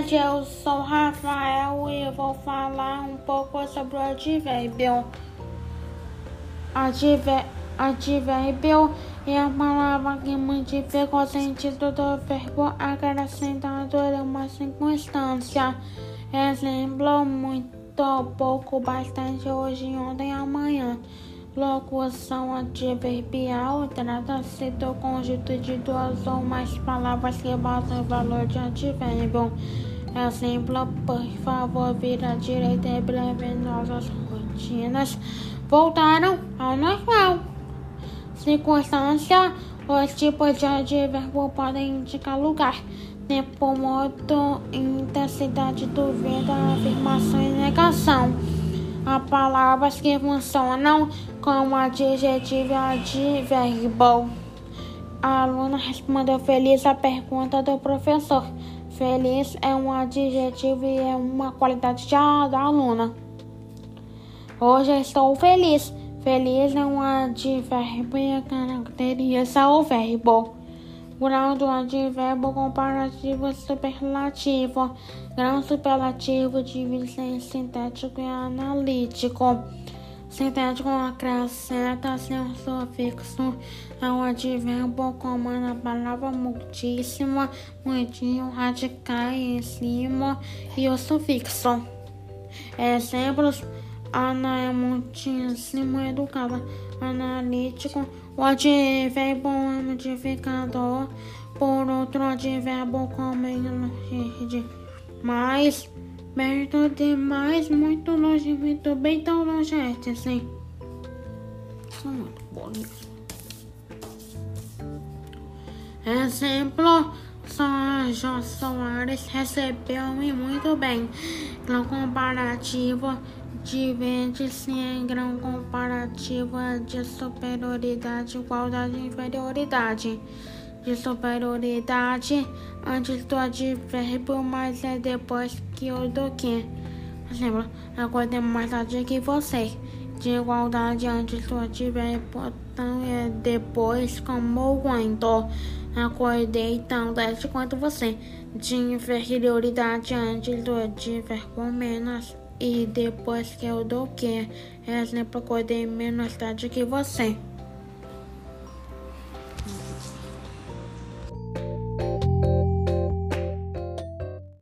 tarde, eu sou Rafael e vou falar um pouco sobre o advérbio. Adver, advérbio é a palavra que modifica o sentido do verbo acrescentando uma circunstância. Exemplo, muito, pouco, bastante, hoje, ontem, amanhã. Locução adverbial trata-se do conjunto de duas ou mais palavras que basam o valor de advérbio. Exemplo, por favor, vira à direita e breve nossas rotinas voltaram ao normal. Circunstância, os tipos de advérbio podem indicar lugar, tempo, modo, intensidade, dúvida, afirmação e negação a palavras que funcionam como adjetivo e advérbio. A aluna respondeu feliz à pergunta do professor. Feliz é um adjetivo e é uma qualidade da aluna. Hoje estou feliz. Feliz é um advérbio e caracteriza o verbo. Grau do advérbio comparativo superlativo. Grau superlativo divide em sintético e analítico. Sintético acrescenta-se um sufixo ao advérbio como na palavra muitíssimo, muitinho, radical, em cima e o sufixo. Exemplos: Ana é muitíssimo educada analítico, o advérbio é modificador por outro advérbio como de mais, perto de mais, muito longe, muito bem, tão longe, assim. São muito bonitos. Exemplo, Soares recebeu-me muito bem. No comparativo, divide-se em grau comparativo de superioridade, igualdade e inferioridade. De superioridade antes do advérbio, mas é depois que o do que. Por exemplo, acordei mais tarde que você. De igualdade antes do advérbio, então é depois como quando. Acordei tão tarde quanto você. De inferioridade antes do advérbio, menos e depois que eu dou que. Exemplo, acordei menos tarde que você.